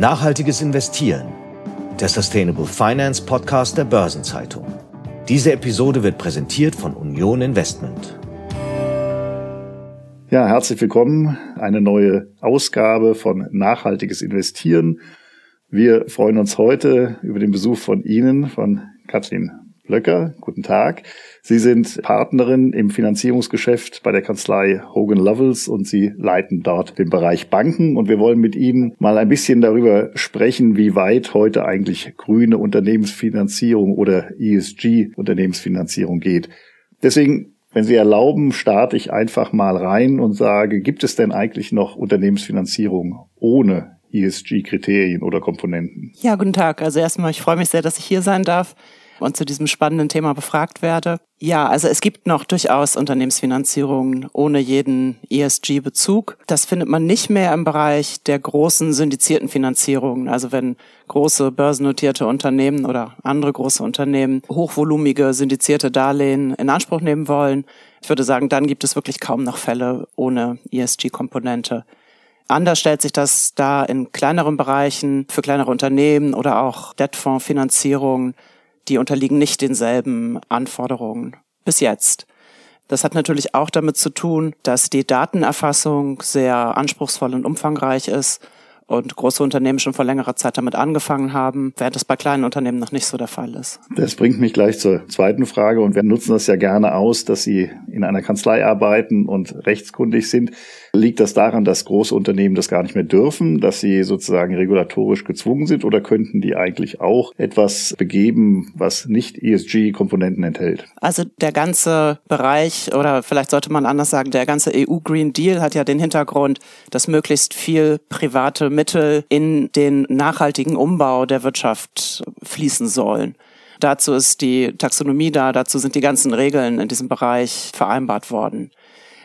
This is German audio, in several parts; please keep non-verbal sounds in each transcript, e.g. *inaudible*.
Nachhaltiges Investieren, der Sustainable Finance Podcast der Börsenzeitung. Diese Episode wird präsentiert von Union Investment. Ja, herzlich willkommen. Eine neue Ausgabe von Nachhaltiges Investieren. Wir freuen uns heute über den Besuch von Ihnen, von Katrin Löcker. Guten Tag. Sie sind Partnerin im Finanzierungsgeschäft bei der Kanzlei Hogan Lovells und Sie leiten dort den Bereich Banken. Und wir wollen mit Ihnen mal ein bisschen darüber sprechen, wie weit heute eigentlich grüne Unternehmensfinanzierung oder ESG-Unternehmensfinanzierung geht. Deswegen wenn Sie erlauben, starte ich einfach mal rein und sage, gibt es denn eigentlich noch Unternehmensfinanzierung ohne ESG-Kriterien oder Komponenten? Ja, guten Tag. Also erstmal, ich freue mich sehr, dass ich hier sein darf und zu diesem spannenden Thema befragt werde. Ja, also es gibt noch durchaus Unternehmensfinanzierungen ohne jeden ESG-Bezug. Das findet man nicht mehr im Bereich der großen syndizierten Finanzierungen. Also wenn große börsennotierte Unternehmen oder andere große Unternehmen hochvolumige syndizierte Darlehen in Anspruch nehmen wollen, ich würde sagen, dann gibt es wirklich kaum noch Fälle ohne ESG-Komponente. Anders stellt sich das da in kleineren Bereichen für kleinere Unternehmen oder auch Debtfondsfinanzierungen die unterliegen nicht denselben Anforderungen bis jetzt. Das hat natürlich auch damit zu tun, dass die Datenerfassung sehr anspruchsvoll und umfangreich ist und große Unternehmen schon vor längerer Zeit damit angefangen haben, während das bei kleinen Unternehmen noch nicht so der Fall ist. Das bringt mich gleich zur zweiten Frage und wir nutzen das ja gerne aus, dass Sie in einer Kanzlei arbeiten und rechtskundig sind. Liegt das daran, dass große Unternehmen das gar nicht mehr dürfen, dass sie sozusagen regulatorisch gezwungen sind oder könnten die eigentlich auch etwas begeben, was nicht ESG-Komponenten enthält? Also der ganze Bereich oder vielleicht sollte man anders sagen, der ganze EU Green Deal hat ja den Hintergrund, dass möglichst viel private Mittel in den nachhaltigen Umbau der Wirtschaft fließen sollen. Dazu ist die Taxonomie da, dazu sind die ganzen Regeln in diesem Bereich vereinbart worden.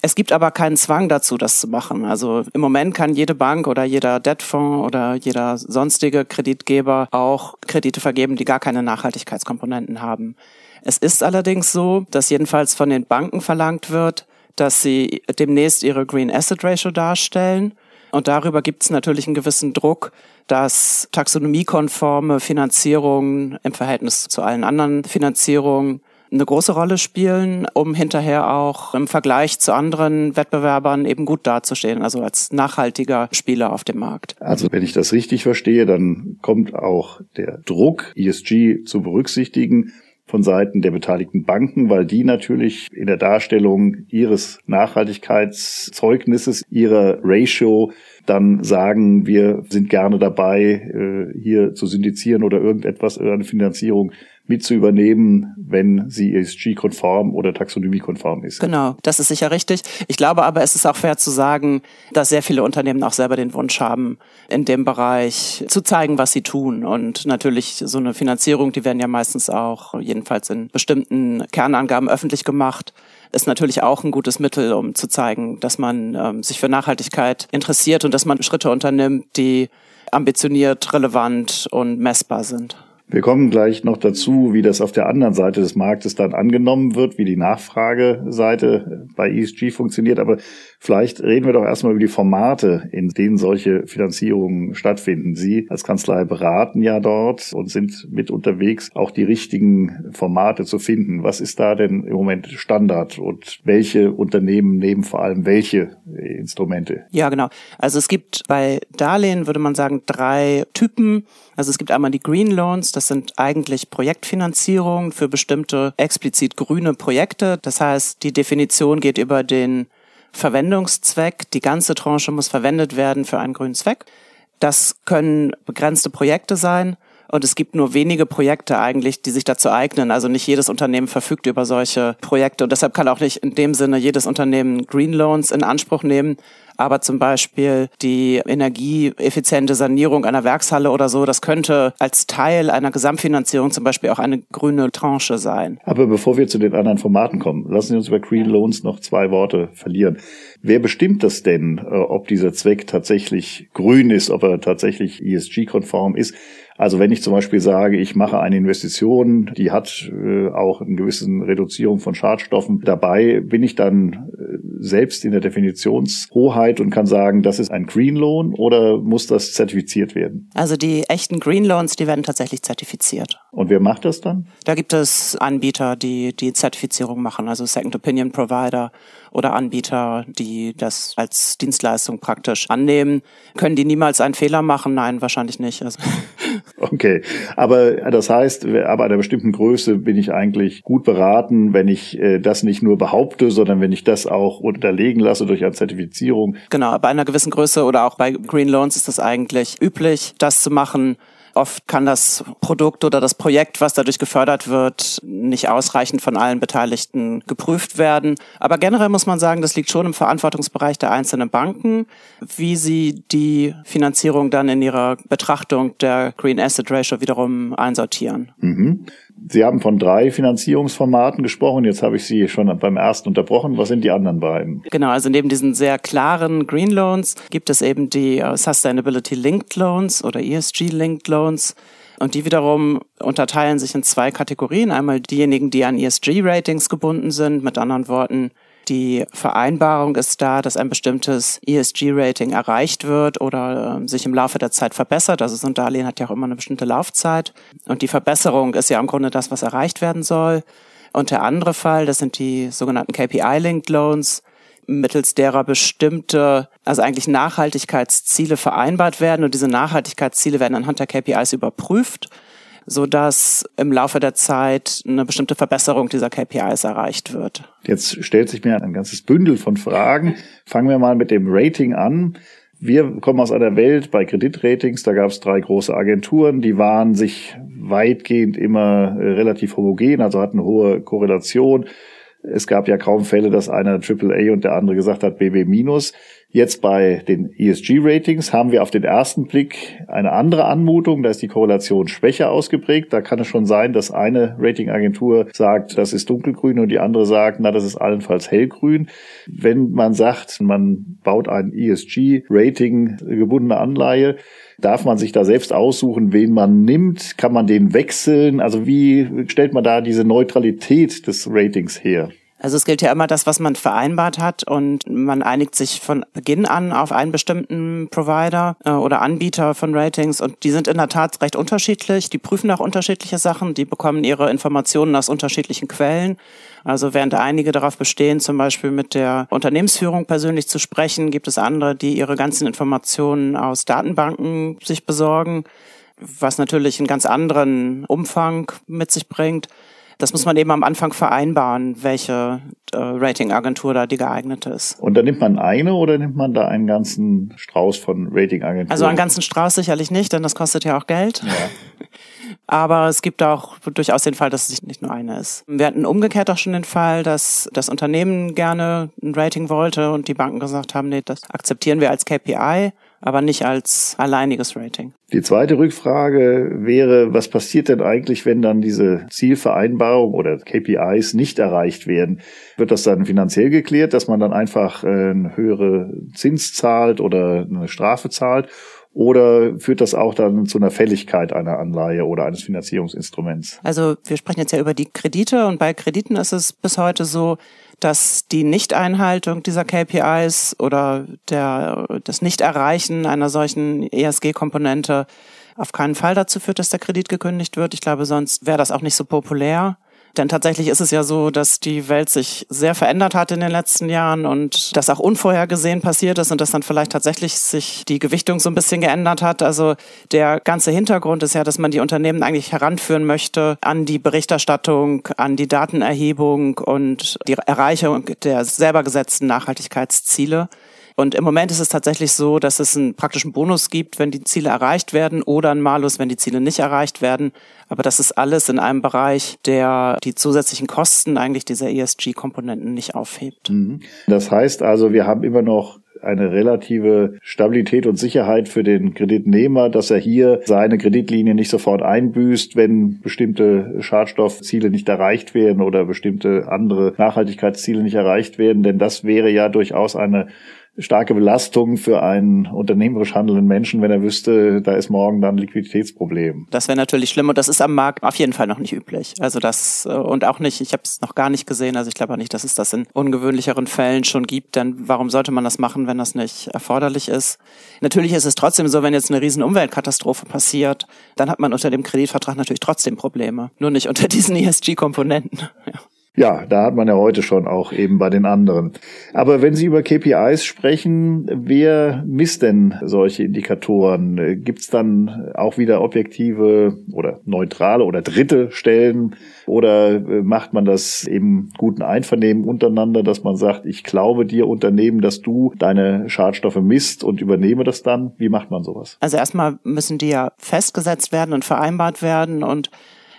Es gibt aber keinen Zwang dazu, das zu machen. Also im Moment kann jede Bank oder jeder Debtfonds oder jeder sonstige Kreditgeber auch Kredite vergeben, die gar keine Nachhaltigkeitskomponenten haben. Es ist allerdings so, dass jedenfalls von den Banken verlangt wird, dass sie demnächst ihre Green Asset Ratio darstellen. Und darüber gibt es natürlich einen gewissen Druck, dass taxonomiekonforme Finanzierungen im Verhältnis zu allen anderen Finanzierungen eine große Rolle spielen, um hinterher auch im Vergleich zu anderen Wettbewerbern eben gut dazustehen, also als nachhaltiger Spieler auf dem Markt. Also wenn ich das richtig verstehe, dann kommt auch der Druck, ESG zu berücksichtigen von Seiten der beteiligten Banken, weil die natürlich in der Darstellung ihres Nachhaltigkeitszeugnisses, ihrer Ratio dann sagen, wir sind gerne dabei, äh, hier zu syndizieren oder irgendetwas, eine Finanzierung mit zu übernehmen, wenn sie ESG-konform oder taxonomiekonform ist. Genau, das ist sicher richtig. Ich glaube aber, es ist auch fair zu sagen, dass sehr viele Unternehmen auch selber den Wunsch haben, in dem Bereich zu zeigen, was sie tun. Und natürlich so eine Finanzierung, die werden ja meistens auch, jedenfalls in bestimmten Kernangaben öffentlich gemacht ist natürlich auch ein gutes Mittel, um zu zeigen, dass man ähm, sich für Nachhaltigkeit interessiert und dass man Schritte unternimmt, die ambitioniert, relevant und messbar sind. Wir kommen gleich noch dazu, wie das auf der anderen Seite des Marktes dann angenommen wird, wie die Nachfrageseite bei ESG funktioniert. Aber vielleicht reden wir doch erstmal über die Formate, in denen solche Finanzierungen stattfinden. Sie als Kanzlei beraten ja dort und sind mit unterwegs, auch die richtigen Formate zu finden. Was ist da denn im Moment Standard und welche Unternehmen nehmen vor allem welche Instrumente? Ja, genau. Also es gibt bei Darlehen, würde man sagen, drei Typen. Also es gibt einmal die Green Loans, das sind eigentlich Projektfinanzierungen für bestimmte explizit grüne Projekte. Das heißt, die Definition geht über den Verwendungszweck. Die ganze Tranche muss verwendet werden für einen grünen Zweck. Das können begrenzte Projekte sein. Und es gibt nur wenige Projekte eigentlich, die sich dazu eignen. Also nicht jedes Unternehmen verfügt über solche Projekte. Und deshalb kann auch nicht in dem Sinne jedes Unternehmen Green Loans in Anspruch nehmen aber zum Beispiel die energieeffiziente Sanierung einer Werkshalle oder so, das könnte als Teil einer Gesamtfinanzierung zum Beispiel auch eine grüne Tranche sein. Aber bevor wir zu den anderen Formaten kommen, lassen Sie uns über Green Loans noch zwei Worte verlieren. Wer bestimmt das denn, äh, ob dieser Zweck tatsächlich grün ist, ob er tatsächlich ESG-konform ist? Also wenn ich zum Beispiel sage, ich mache eine Investition, die hat äh, auch eine gewisse Reduzierung von Schadstoffen dabei, bin ich dann äh, selbst in der Definitionshoheit und kann sagen, das ist ein Green Loan oder muss das zertifiziert werden? Also die echten Green Loans, die werden tatsächlich zertifiziert. Und wer macht das dann? Da gibt es Anbieter, die die Zertifizierung machen, also Second Opinion Provider oder Anbieter, die das als Dienstleistung praktisch annehmen. Können die niemals einen Fehler machen? Nein, wahrscheinlich nicht. Also Okay, aber das heißt, ab einer bestimmten Größe bin ich eigentlich gut beraten, wenn ich äh, das nicht nur behaupte, sondern wenn ich das auch unterlegen lasse durch eine Zertifizierung. Genau, bei einer gewissen Größe oder auch bei Green Loans ist es eigentlich üblich, das zu machen. Oft kann das Produkt oder das Projekt, was dadurch gefördert wird, nicht ausreichend von allen Beteiligten geprüft werden. Aber generell muss man sagen, das liegt schon im Verantwortungsbereich der einzelnen Banken, wie sie die Finanzierung dann in ihrer Betrachtung der Green Asset Ratio wiederum einsortieren. Mhm. Sie haben von drei Finanzierungsformaten gesprochen. Jetzt habe ich Sie schon beim ersten unterbrochen. Was sind die anderen beiden? Genau, also neben diesen sehr klaren Green Loans gibt es eben die äh, Sustainability Linked Loans oder ESG Linked Loans. Und die wiederum unterteilen sich in zwei Kategorien. Einmal diejenigen, die an ESG-Ratings gebunden sind, mit anderen Worten die Vereinbarung ist da, dass ein bestimmtes ESG-Rating erreicht wird oder äh, sich im Laufe der Zeit verbessert. Also so ein Darlehen hat ja auch immer eine bestimmte Laufzeit. Und die Verbesserung ist ja im Grunde das, was erreicht werden soll. Und der andere Fall, das sind die sogenannten KPI-Linked Loans, mittels derer bestimmte, also eigentlich Nachhaltigkeitsziele vereinbart werden und diese Nachhaltigkeitsziele werden anhand der KPIs überprüft so dass im Laufe der Zeit eine bestimmte Verbesserung dieser KPIs erreicht wird. Jetzt stellt sich mir ein ganzes Bündel von Fragen. Fangen wir mal mit dem Rating an. Wir kommen aus einer Welt bei Kreditratings, da gab es drei große Agenturen, die waren sich weitgehend immer äh, relativ homogen, also hatten hohe Korrelation. Es gab ja kaum Fälle, dass einer AAA und der andere gesagt hat BB minus. Jetzt bei den ESG-Ratings haben wir auf den ersten Blick eine andere Anmutung. Da ist die Korrelation schwächer ausgeprägt. Da kann es schon sein, dass eine Ratingagentur sagt, das ist dunkelgrün und die andere sagt, na, das ist allenfalls hellgrün. Wenn man sagt, man baut ein ESG-Rating gebundene Anleihe, Darf man sich da selbst aussuchen, wen man nimmt? Kann man den wechseln? Also wie stellt man da diese Neutralität des Ratings her? Also es gilt ja immer das, was man vereinbart hat und man einigt sich von Beginn an auf einen bestimmten Provider äh, oder Anbieter von Ratings und die sind in der Tat recht unterschiedlich. Die prüfen auch unterschiedliche Sachen, die bekommen ihre Informationen aus unterschiedlichen Quellen. Also während einige darauf bestehen, zum Beispiel mit der Unternehmensführung persönlich zu sprechen, gibt es andere, die ihre ganzen Informationen aus Datenbanken sich besorgen, was natürlich einen ganz anderen Umfang mit sich bringt. Das muss man eben am Anfang vereinbaren, welche äh, Ratingagentur da die geeignete ist. Und dann nimmt man eine oder nimmt man da einen ganzen Strauß von Ratingagenturen? Also einen ganzen Strauß sicherlich nicht, denn das kostet ja auch Geld. Ja. *laughs* Aber es gibt auch durchaus den Fall, dass es nicht nur eine ist. Wir hatten umgekehrt auch schon den Fall, dass das Unternehmen gerne ein Rating wollte und die Banken gesagt haben, nee, das akzeptieren wir als KPI aber nicht als alleiniges Rating. Die zweite Rückfrage wäre, was passiert denn eigentlich, wenn dann diese Zielvereinbarung oder KPIs nicht erreicht werden? Wird das dann finanziell geklärt, dass man dann einfach äh, eine höhere Zins zahlt oder eine Strafe zahlt? Oder führt das auch dann zu einer Fälligkeit einer Anleihe oder eines Finanzierungsinstruments? Also wir sprechen jetzt ja über die Kredite und bei Krediten ist es bis heute so, dass die Nichteinhaltung dieser KPIs oder der, das Nichterreichen einer solchen ESG-Komponente auf keinen Fall dazu führt, dass der Kredit gekündigt wird. Ich glaube, sonst wäre das auch nicht so populär. Denn tatsächlich ist es ja so, dass die Welt sich sehr verändert hat in den letzten Jahren und das auch unvorhergesehen passiert ist und dass dann vielleicht tatsächlich sich die Gewichtung so ein bisschen geändert hat. Also der ganze Hintergrund ist ja, dass man die Unternehmen eigentlich heranführen möchte an die Berichterstattung, an die Datenerhebung und die Erreichung der selber gesetzten Nachhaltigkeitsziele. Und im Moment ist es tatsächlich so, dass es einen praktischen Bonus gibt, wenn die Ziele erreicht werden oder einen Malus, wenn die Ziele nicht erreicht werden. Aber das ist alles in einem Bereich, der die zusätzlichen Kosten eigentlich dieser ESG-Komponenten nicht aufhebt. Mhm. Das heißt also, wir haben immer noch eine relative Stabilität und Sicherheit für den Kreditnehmer, dass er hier seine Kreditlinie nicht sofort einbüßt, wenn bestimmte Schadstoffziele nicht erreicht werden oder bestimmte andere Nachhaltigkeitsziele nicht erreicht werden. Denn das wäre ja durchaus eine starke Belastung für einen unternehmerisch handelnden Menschen, wenn er wüsste, da ist morgen dann ein Liquiditätsproblem. Das wäre natürlich schlimm und das ist am Markt auf jeden Fall noch nicht üblich. Also das äh, und auch nicht, ich habe es noch gar nicht gesehen, also ich glaube auch nicht, dass es das in ungewöhnlicheren Fällen schon gibt, denn warum sollte man das machen, wenn das nicht erforderlich ist? Natürlich ist es trotzdem so, wenn jetzt eine riesen Umweltkatastrophe passiert, dann hat man unter dem Kreditvertrag natürlich trotzdem Probleme, nur nicht unter diesen *laughs* ESG-Komponenten. Ja. Ja, da hat man ja heute schon auch eben bei den anderen. Aber wenn Sie über KPIs sprechen, wer misst denn solche Indikatoren? Gibt es dann auch wieder objektive oder neutrale oder dritte Stellen? Oder äh, macht man das im guten Einvernehmen untereinander, dass man sagt, ich glaube dir Unternehmen, dass du deine Schadstoffe misst und übernehme das dann? Wie macht man sowas? Also erstmal müssen die ja festgesetzt werden und vereinbart werden und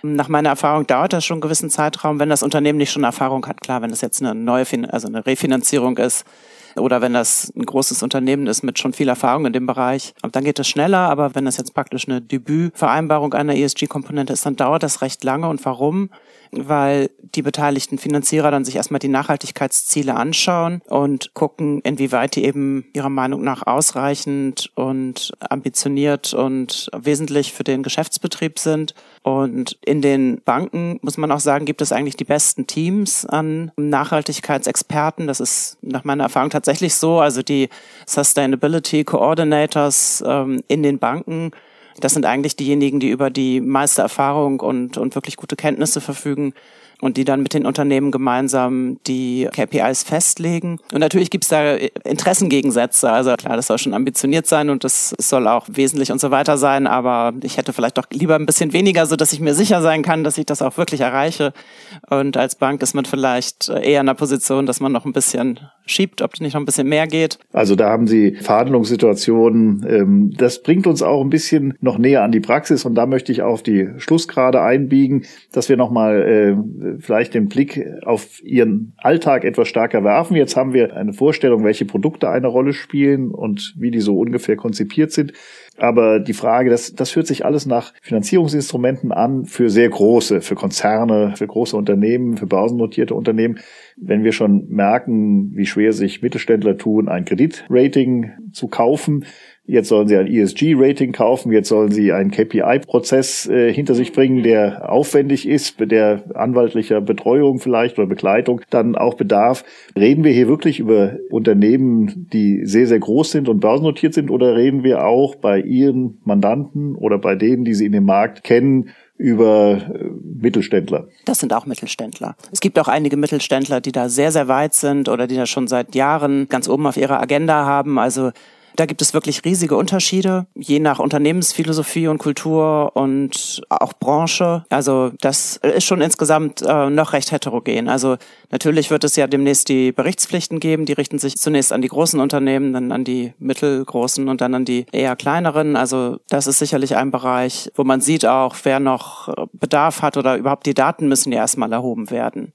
nach meiner Erfahrung dauert das schon einen gewissen Zeitraum, wenn das Unternehmen nicht schon Erfahrung hat. Klar, wenn das jetzt eine neue, also eine Refinanzierung ist oder wenn das ein großes Unternehmen ist mit schon viel Erfahrung in dem Bereich, dann geht es schneller. Aber wenn das jetzt praktisch eine Debütvereinbarung einer ESG-Komponente ist, dann dauert das recht lange. Und warum? weil die beteiligten Finanzierer dann sich erstmal die Nachhaltigkeitsziele anschauen und gucken, inwieweit die eben ihrer Meinung nach ausreichend und ambitioniert und wesentlich für den Geschäftsbetrieb sind. Und in den Banken, muss man auch sagen, gibt es eigentlich die besten Teams an Nachhaltigkeitsexperten. Das ist nach meiner Erfahrung tatsächlich so. Also die Sustainability Coordinators ähm, in den Banken das sind eigentlich diejenigen, die über die meiste Erfahrung und, und wirklich gute Kenntnisse verfügen und die dann mit den Unternehmen gemeinsam die KPIs festlegen. Und natürlich gibt's da Interessengegensätze. Also klar, das soll schon ambitioniert sein und das soll auch wesentlich und so weiter sein, aber ich hätte vielleicht doch lieber ein bisschen weniger, so dass ich mir sicher sein kann, dass ich das auch wirklich erreiche. Und als Bank ist man vielleicht eher in der Position, dass man noch ein bisschen schiebt, ob nicht noch ein bisschen mehr geht. Also da haben Sie Verhandlungssituationen. Ähm, das bringt uns auch ein bisschen noch näher an die Praxis und da möchte ich auf die Schlussgrade einbiegen, dass wir nochmal äh, vielleicht den Blick auf Ihren Alltag etwas stärker werfen. Jetzt haben wir eine Vorstellung, welche Produkte eine Rolle spielen und wie die so ungefähr konzipiert sind. Aber die Frage, das, das führt sich alles nach Finanzierungsinstrumenten an für sehr große, für Konzerne, für große Unternehmen, für börsennotierte Unternehmen. Wenn wir schon merken, wie schwer sich Mittelständler tun, ein Kreditrating zu kaufen, Jetzt sollen sie ein ESG-Rating kaufen, jetzt sollen sie einen KPI-Prozess äh, hinter sich bringen, der aufwendig ist, der anwaltlicher Betreuung vielleicht oder Begleitung dann auch bedarf. Reden wir hier wirklich über Unternehmen, die sehr, sehr groß sind und börsennotiert sind oder reden wir auch bei ihren Mandanten oder bei denen, die sie in dem Markt kennen, über äh, Mittelständler. Das sind auch Mittelständler. Es gibt auch einige Mittelständler, die da sehr, sehr weit sind oder die da schon seit Jahren ganz oben auf ihrer Agenda haben. Also da gibt es wirklich riesige Unterschiede, je nach Unternehmensphilosophie und Kultur und auch Branche. Also das ist schon insgesamt äh, noch recht heterogen. Also natürlich wird es ja demnächst die Berichtspflichten geben, die richten sich zunächst an die großen Unternehmen, dann an die mittelgroßen und dann an die eher kleineren. Also das ist sicherlich ein Bereich, wo man sieht auch, wer noch Bedarf hat oder überhaupt die Daten müssen ja erstmal erhoben werden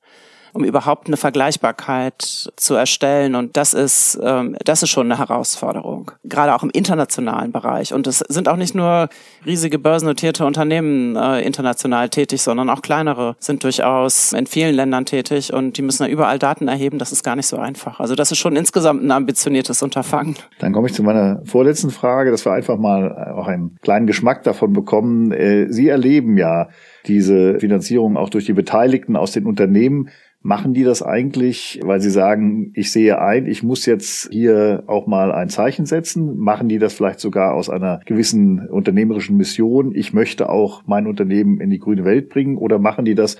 um überhaupt eine Vergleichbarkeit zu erstellen. Und das ist, ähm, das ist schon eine Herausforderung, gerade auch im internationalen Bereich. Und es sind auch nicht nur riesige börsennotierte Unternehmen äh, international tätig, sondern auch kleinere sind durchaus in vielen Ländern tätig und die müssen ja überall Daten erheben. Das ist gar nicht so einfach. Also das ist schon insgesamt ein ambitioniertes Unterfangen. Dann komme ich zu meiner vorletzten Frage, dass wir einfach mal auch einen kleinen Geschmack davon bekommen. Äh, Sie erleben ja diese Finanzierung auch durch die Beteiligten aus den Unternehmen. Machen die das eigentlich, weil sie sagen, ich sehe ein, ich muss jetzt hier auch mal ein Zeichen setzen? Machen die das vielleicht sogar aus einer gewissen unternehmerischen Mission? Ich möchte auch mein Unternehmen in die grüne Welt bringen? Oder machen die das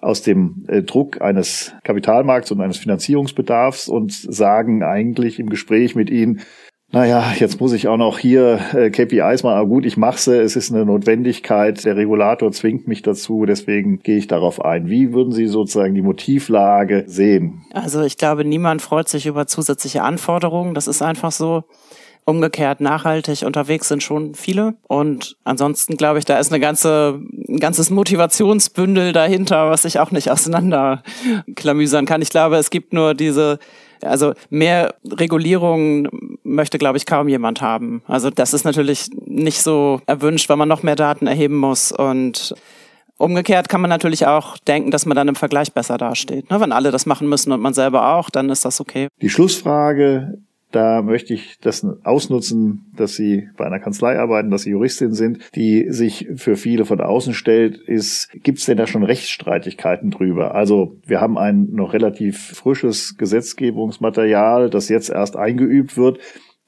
aus dem äh, Druck eines Kapitalmarkts und eines Finanzierungsbedarfs und sagen eigentlich im Gespräch mit ihnen, naja, jetzt muss ich auch noch hier äh, KPIs mal, aber gut, ich mache sie, es ist eine Notwendigkeit, der Regulator zwingt mich dazu, deswegen gehe ich darauf ein. Wie würden Sie sozusagen die Motivlage sehen? Also ich glaube, niemand freut sich über zusätzliche Anforderungen, das ist einfach so. Umgekehrt nachhaltig unterwegs sind schon viele. Und ansonsten glaube ich, da ist eine ganze, ein ganzes Motivationsbündel dahinter, was ich auch nicht *laughs* auseinanderklamüsern kann. Ich glaube, es gibt nur diese also mehr Regulierung möchte, glaube ich, kaum jemand haben. Also das ist natürlich nicht so erwünscht, weil man noch mehr Daten erheben muss und Umgekehrt kann man natürlich auch denken, dass man dann im Vergleich besser dasteht. Ne? Wenn alle das machen müssen und man selber auch, dann ist das okay. Die Schlussfrage Da möchte ich das ausnutzen, dass Sie bei einer Kanzlei arbeiten, dass Sie Juristin sind, die sich für viele von außen stellt, ist, gibt es denn da schon Rechtsstreitigkeiten drüber? Also wir haben ein noch relativ frisches Gesetzgebungsmaterial, das jetzt erst eingeübt wird.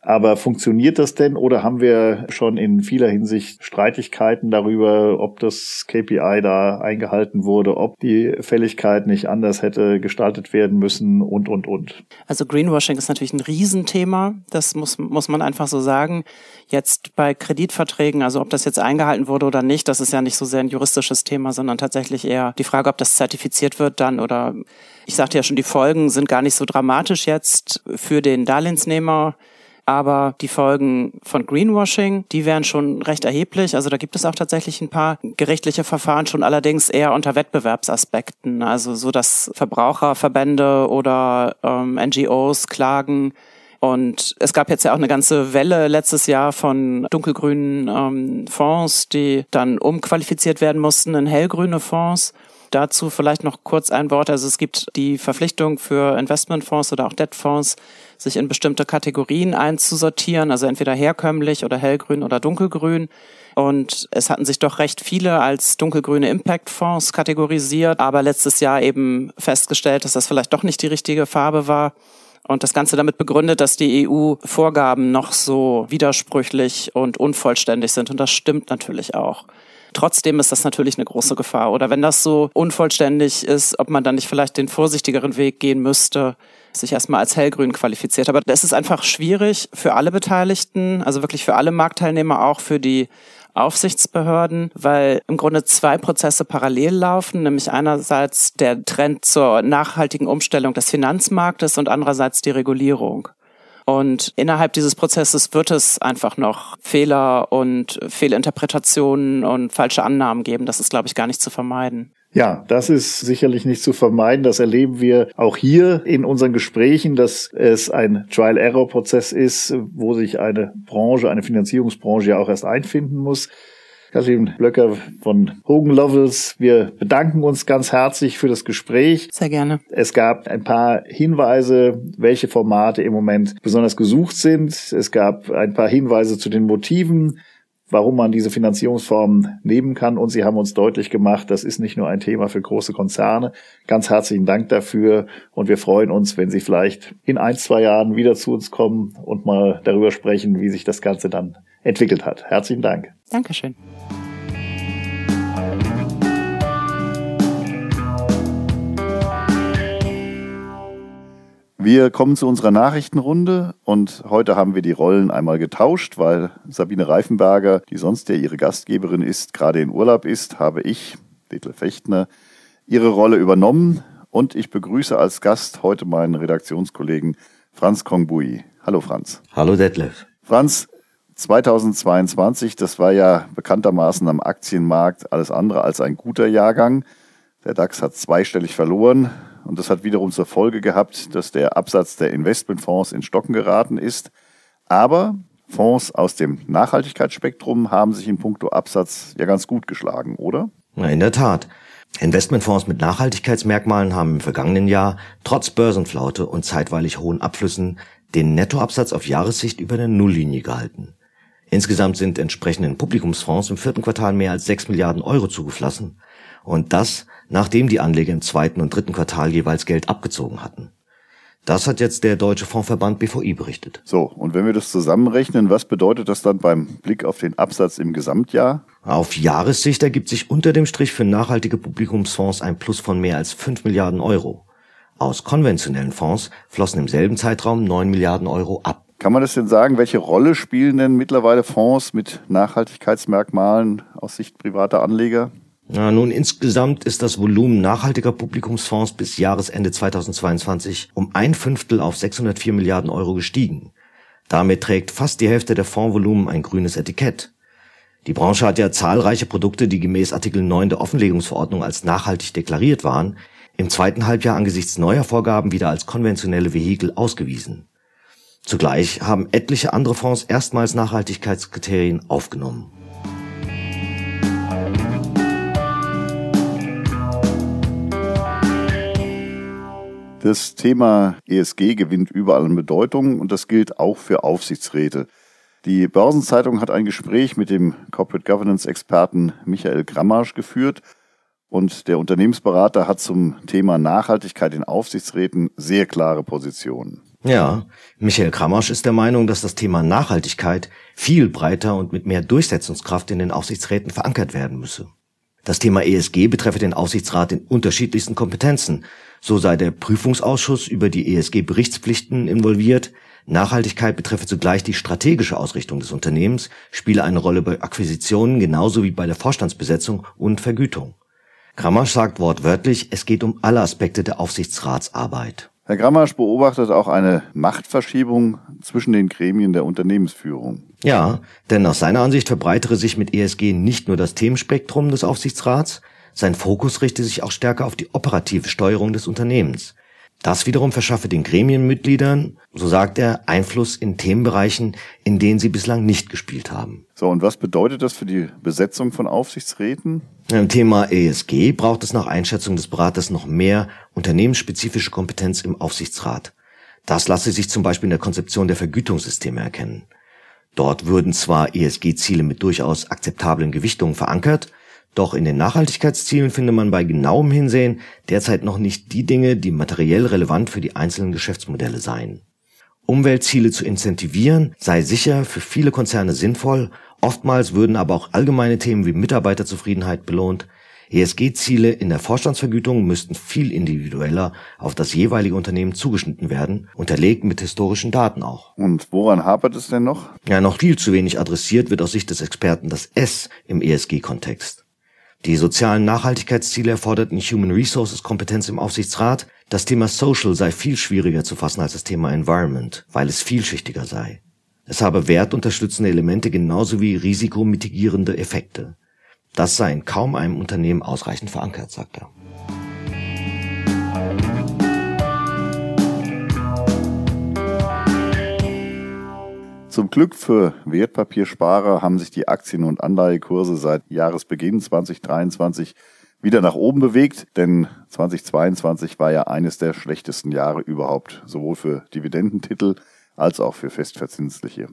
Aber funktioniert das denn oder haben wir schon in vieler Hinsicht Streitigkeiten darüber, ob das KPI da eingehalten wurde, ob die Fälligkeit nicht anders hätte gestaltet werden müssen und, und, und? Also Greenwashing ist natürlich ein Riesenthema. Das muss, muss man einfach so sagen. Jetzt bei Kreditverträgen, also ob das jetzt eingehalten wurde oder nicht, das ist ja nicht so sehr ein juristisches Thema, sondern tatsächlich eher die Frage, ob das zertifiziert wird dann oder ich sagte ja schon, die Folgen sind gar nicht so dramatisch jetzt für den Darlehensnehmer aber die Folgen von Greenwashing, die wären schon recht erheblich. Also da gibt es auch tatsächlich ein paar gerichtliche Verfahren, schon allerdings eher unter Wettbewerbsaspekten. Also so, dass Verbraucherverbände oder ähm, NGOs klagen. Und es gab jetzt ja auch eine ganze Welle letztes Jahr von dunkelgrünen ähm, Fonds, die dann umqualifiziert werden mussten in hellgrüne Fonds. Dazu vielleicht noch kurz ein Wort. Also es gibt die Verpflichtung für Investmentfonds oder auch Debtfonds, sich in bestimmte Kategorien einzusortieren, also entweder herkömmlich oder hellgrün oder dunkelgrün. Und es hatten sich doch recht viele als dunkelgrüne Impact-Fonds kategorisiert, aber letztes Jahr eben festgestellt, dass das vielleicht doch nicht die richtige Farbe war. Und das Ganze damit begründet, dass die EU-Vorgaben noch so widersprüchlich und unvollständig sind. Und das stimmt natürlich auch. Trotzdem ist das natürlich eine große Gefahr. Oder wenn das so unvollständig ist, ob man dann nicht vielleicht den vorsichtigeren Weg gehen müsste, sich erstmal als hellgrün qualifiziert. Aber das ist einfach schwierig für alle Beteiligten, also wirklich für alle Marktteilnehmer, auch für die Aufsichtsbehörden, weil im Grunde zwei Prozesse parallel laufen, nämlich einerseits der Trend zur nachhaltigen Umstellung des Finanzmarktes und andererseits die Regulierung. Und innerhalb dieses Prozesses wird es einfach noch Fehler und Fehlinterpretationen und falsche Annahmen geben. Das ist, glaube ich, gar nicht zu vermeiden. Ja, das ist sicherlich nicht zu vermeiden. Das erleben wir auch hier in unseren Gesprächen, dass es ein Trial-Error-Prozess ist, wo sich eine Branche, eine Finanzierungsbranche ja auch erst einfinden muss. Katrin Blöcker von Hogan Lovells. Wir bedanken uns ganz herzlich für das Gespräch. Sehr gerne. Es gab ein paar Hinweise, welche Formate im Moment besonders gesucht sind. Es gab ein paar Hinweise zu den Motiven warum man diese Finanzierungsformen nehmen kann. Und Sie haben uns deutlich gemacht, das ist nicht nur ein Thema für große Konzerne. Ganz herzlichen Dank dafür. Und wir freuen uns, wenn Sie vielleicht in ein, zwei Jahren wieder zu uns kommen und mal darüber sprechen, wie sich das Ganze dann entwickelt hat. Herzlichen Dank. Dankeschön. Wir kommen zu unserer Nachrichtenrunde und heute haben wir die Rollen einmal getauscht, weil Sabine Reifenberger, die sonst ja ihre Gastgeberin ist, gerade in Urlaub ist, habe ich, Detlef Fechtner, ihre Rolle übernommen und ich begrüße als Gast heute meinen Redaktionskollegen Franz Kongbui. Hallo Franz. Hallo Detlef. Franz, 2022, das war ja bekanntermaßen am Aktienmarkt alles andere als ein guter Jahrgang. Der DAX hat zweistellig verloren, und das hat wiederum zur Folge gehabt, dass der Absatz der Investmentfonds in Stocken geraten ist. Aber Fonds aus dem Nachhaltigkeitsspektrum haben sich in puncto Absatz ja ganz gut geschlagen, oder? Na, in der Tat. Investmentfonds mit Nachhaltigkeitsmerkmalen haben im vergangenen Jahr trotz Börsenflaute und zeitweilig hohen Abflüssen den Nettoabsatz auf Jahressicht über der Nulllinie gehalten. Insgesamt sind entsprechenden Publikumsfonds im vierten Quartal mehr als 6 Milliarden Euro zugeflossen. Und das nachdem die Anleger im zweiten und dritten Quartal jeweils Geld abgezogen hatten. Das hat jetzt der Deutsche Fondsverband BVI berichtet. So, und wenn wir das zusammenrechnen, was bedeutet das dann beim Blick auf den Absatz im Gesamtjahr? Auf Jahressicht ergibt sich unter dem Strich für nachhaltige Publikumsfonds ein Plus von mehr als 5 Milliarden Euro. Aus konventionellen Fonds flossen im selben Zeitraum 9 Milliarden Euro ab. Kann man das denn sagen, welche Rolle spielen denn mittlerweile Fonds mit Nachhaltigkeitsmerkmalen aus Sicht privater Anleger? Na, nun, insgesamt ist das Volumen nachhaltiger Publikumsfonds bis Jahresende 2022 um ein Fünftel auf 604 Milliarden Euro gestiegen. Damit trägt fast die Hälfte der Fondsvolumen ein grünes Etikett. Die Branche hat ja zahlreiche Produkte, die gemäß Artikel 9 der Offenlegungsverordnung als nachhaltig deklariert waren, im zweiten Halbjahr angesichts neuer Vorgaben wieder als konventionelle Vehikel ausgewiesen. Zugleich haben etliche andere Fonds erstmals Nachhaltigkeitskriterien aufgenommen. Das Thema ESG gewinnt überall an Bedeutung und das gilt auch für Aufsichtsräte. Die Börsenzeitung hat ein Gespräch mit dem Corporate Governance Experten Michael Grammasch geführt und der Unternehmensberater hat zum Thema Nachhaltigkeit in Aufsichtsräten sehr klare Positionen. Ja, Michael Kramasch ist der Meinung, dass das Thema Nachhaltigkeit viel breiter und mit mehr Durchsetzungskraft in den Aufsichtsräten verankert werden müsse. Das Thema ESG betreffe den Aufsichtsrat in unterschiedlichsten Kompetenzen. So sei der Prüfungsausschuss über die ESG-Berichtspflichten involviert. Nachhaltigkeit betreffe zugleich die strategische Ausrichtung des Unternehmens, spiele eine Rolle bei Akquisitionen genauso wie bei der Vorstandsbesetzung und Vergütung. Kramasch sagt wortwörtlich, es geht um alle Aspekte der Aufsichtsratsarbeit. Herr Grammasch beobachtet auch eine Machtverschiebung zwischen den Gremien der Unternehmensführung. Ja, denn aus seiner Ansicht verbreitere sich mit ESG nicht nur das Themenspektrum des Aufsichtsrats, sein Fokus richte sich auch stärker auf die operative Steuerung des Unternehmens. Das wiederum verschaffe den Gremienmitgliedern, so sagt er, Einfluss in Themenbereichen, in denen sie bislang nicht gespielt haben. So, und was bedeutet das für die Besetzung von Aufsichtsräten? Im Thema ESG braucht es nach Einschätzung des Beraters noch mehr unternehmensspezifische Kompetenz im Aufsichtsrat. Das lasse sich zum Beispiel in der Konzeption der Vergütungssysteme erkennen. Dort würden zwar ESG-Ziele mit durchaus akzeptablen Gewichtungen verankert, doch in den Nachhaltigkeitszielen finde man bei genauem Hinsehen derzeit noch nicht die Dinge, die materiell relevant für die einzelnen Geschäftsmodelle seien. Umweltziele zu incentivieren sei sicher für viele Konzerne sinnvoll, oftmals würden aber auch allgemeine Themen wie Mitarbeiterzufriedenheit belohnt. ESG-Ziele in der Vorstandsvergütung müssten viel individueller auf das jeweilige Unternehmen zugeschnitten werden, unterlegt mit historischen Daten auch. Und woran hapert es denn noch? Ja, noch viel zu wenig adressiert wird aus Sicht des Experten das S im ESG-Kontext. Die sozialen Nachhaltigkeitsziele erforderten Human Resources Kompetenz im Aufsichtsrat. Das Thema Social sei viel schwieriger zu fassen als das Thema Environment, weil es vielschichtiger sei. Es habe wertunterstützende Elemente genauso wie risikomitigierende Effekte. Das sei in kaum einem Unternehmen ausreichend verankert, sagt er. Zum Glück für Wertpapiersparer haben sich die Aktien- und Anleihekurse seit Jahresbeginn 2023 wieder nach oben bewegt, denn 2022 war ja eines der schlechtesten Jahre überhaupt, sowohl für Dividendentitel als auch für festverzinsliche.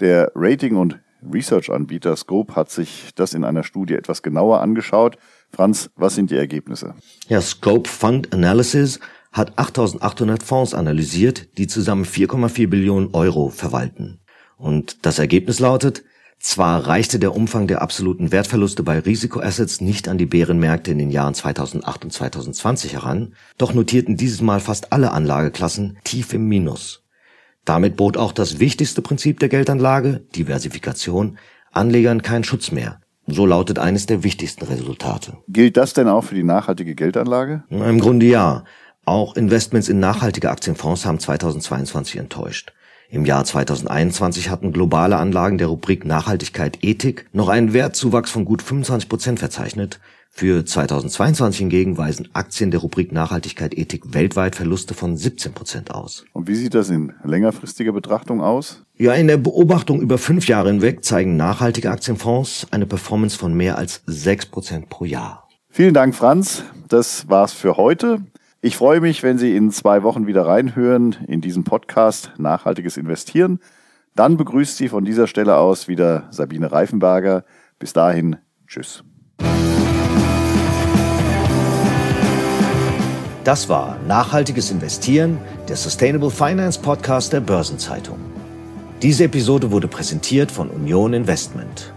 Der Rating- und Research-Anbieter Scope hat sich das in einer Studie etwas genauer angeschaut. Franz, was sind die Ergebnisse? Ja, Scope Fund Analysis hat 8800 Fonds analysiert, die zusammen 4,4 Billionen Euro verwalten. Und das Ergebnis lautet, zwar reichte der Umfang der absoluten Wertverluste bei Risikoassets nicht an die Bärenmärkte in den Jahren 2008 und 2020 heran, doch notierten dieses Mal fast alle Anlageklassen tief im Minus. Damit bot auch das wichtigste Prinzip der Geldanlage, Diversifikation, Anlegern keinen Schutz mehr. So lautet eines der wichtigsten Resultate. Gilt das denn auch für die nachhaltige Geldanlage? Im Grunde ja. Auch Investments in nachhaltige Aktienfonds haben 2022 enttäuscht. Im Jahr 2021 hatten globale Anlagen der Rubrik Nachhaltigkeit Ethik noch einen Wertzuwachs von gut 25 Prozent verzeichnet. Für 2022 hingegen weisen Aktien der Rubrik Nachhaltigkeit Ethik weltweit Verluste von 17 Prozent aus. Und wie sieht das in längerfristiger Betrachtung aus? Ja, in der Beobachtung über fünf Jahre hinweg zeigen nachhaltige Aktienfonds eine Performance von mehr als 6 Prozent pro Jahr. Vielen Dank, Franz. Das war's für heute. Ich freue mich, wenn Sie in zwei Wochen wieder reinhören in diesen Podcast Nachhaltiges Investieren. Dann begrüßt Sie von dieser Stelle aus wieder Sabine Reifenberger. Bis dahin, tschüss. Das war Nachhaltiges Investieren, der Sustainable Finance Podcast der Börsenzeitung. Diese Episode wurde präsentiert von Union Investment.